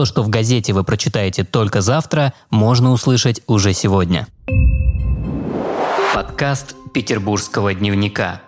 То, что в газете вы прочитаете только завтра, можно услышать уже сегодня. Подкаст Петербургского дневника.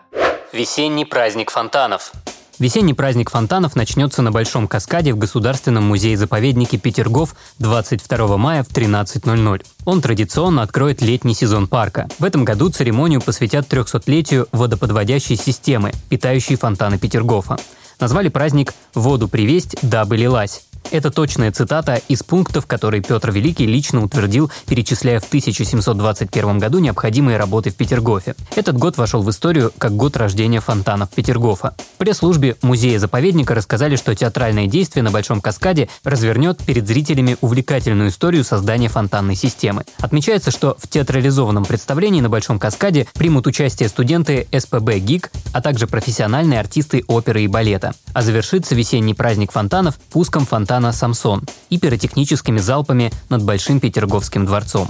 Весенний праздник фонтанов. Весенний праздник фонтанов начнется на Большом каскаде в Государственном музее-заповеднике Петергоф 22 мая в 13.00. Он традиционно откроет летний сезон парка. В этом году церемонию посвятят 300-летию водоподводящей системы, питающей фонтаны Петергофа. Назвали праздник «Воду привесть, дабы лилась». Это точная цитата из пунктов, которые Петр Великий лично утвердил, перечисляя в 1721 году необходимые работы в Петергофе. Этот год вошел в историю как год рождения фонтанов Петергофа. В пресс-службе музея-заповедника рассказали, что театральное действие на Большом каскаде развернет перед зрителями увлекательную историю создания фонтанной системы. Отмечается, что в театрализованном представлении на Большом каскаде примут участие студенты СПБ ГИК, а также профессиональные артисты оперы и балета. А завершится весенний праздник фонтанов пуском фонтана фонтана «Самсон» и пиротехническими залпами над Большим Петерговским дворцом.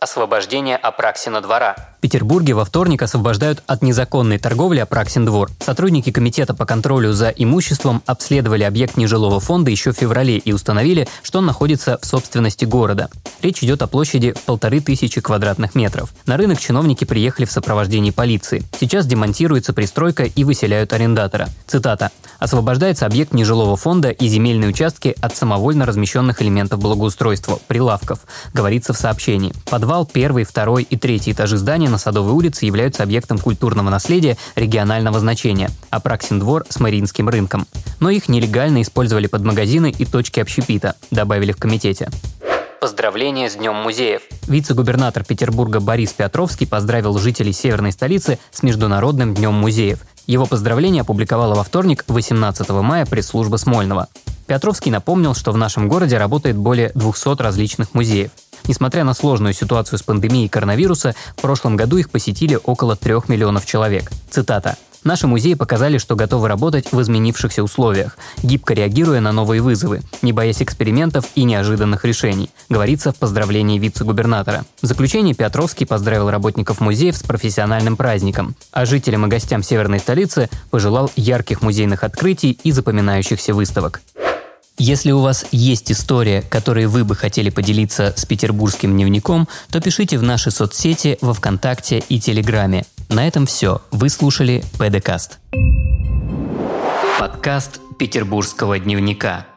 Освобождение Апраксина двора – в Петербурге во вторник освобождают от незаконной торговли Апраксин двор. Сотрудники Комитета по контролю за имуществом обследовали объект нежилого фонда еще в феврале и установили, что он находится в собственности города. Речь идет о площади в полторы тысячи квадратных метров. На рынок чиновники приехали в сопровождении полиции. Сейчас демонтируется пристройка и выселяют арендатора. Цитата. «Освобождается объект нежилого фонда и земельные участки от самовольно размещенных элементов благоустройства, прилавков», говорится в сообщении. Подвал, первый, второй и третий этажи здания на Садовой улице являются объектом культурного наследия регионального значения, а Праксин двор с Мариинским рынком. Но их нелегально использовали под магазины и точки общепита, добавили в комитете. Поздравления с Днем музеев. Вице-губернатор Петербурга Борис Петровский поздравил жителей северной столицы с Международным днем музеев. Его поздравление опубликовала во вторник, 18 мая, пресс-служба Смольного. Петровский напомнил, что в нашем городе работает более 200 различных музеев. Несмотря на сложную ситуацию с пандемией коронавируса, в прошлом году их посетили около 3 миллионов человек. Цитата. Наши музеи показали, что готовы работать в изменившихся условиях, гибко реагируя на новые вызовы, не боясь экспериментов и неожиданных решений, говорится в поздравлении вице-губернатора. В заключение Петровский поздравил работников музеев с профессиональным праздником, а жителям и гостям северной столицы пожелал ярких музейных открытий и запоминающихся выставок. Если у вас есть история, которой вы бы хотели поделиться с петербургским дневником, то пишите в наши соцсети во Вконтакте и Телеграме. На этом все. Вы слушали ПДКаст. Подкаст петербургского дневника.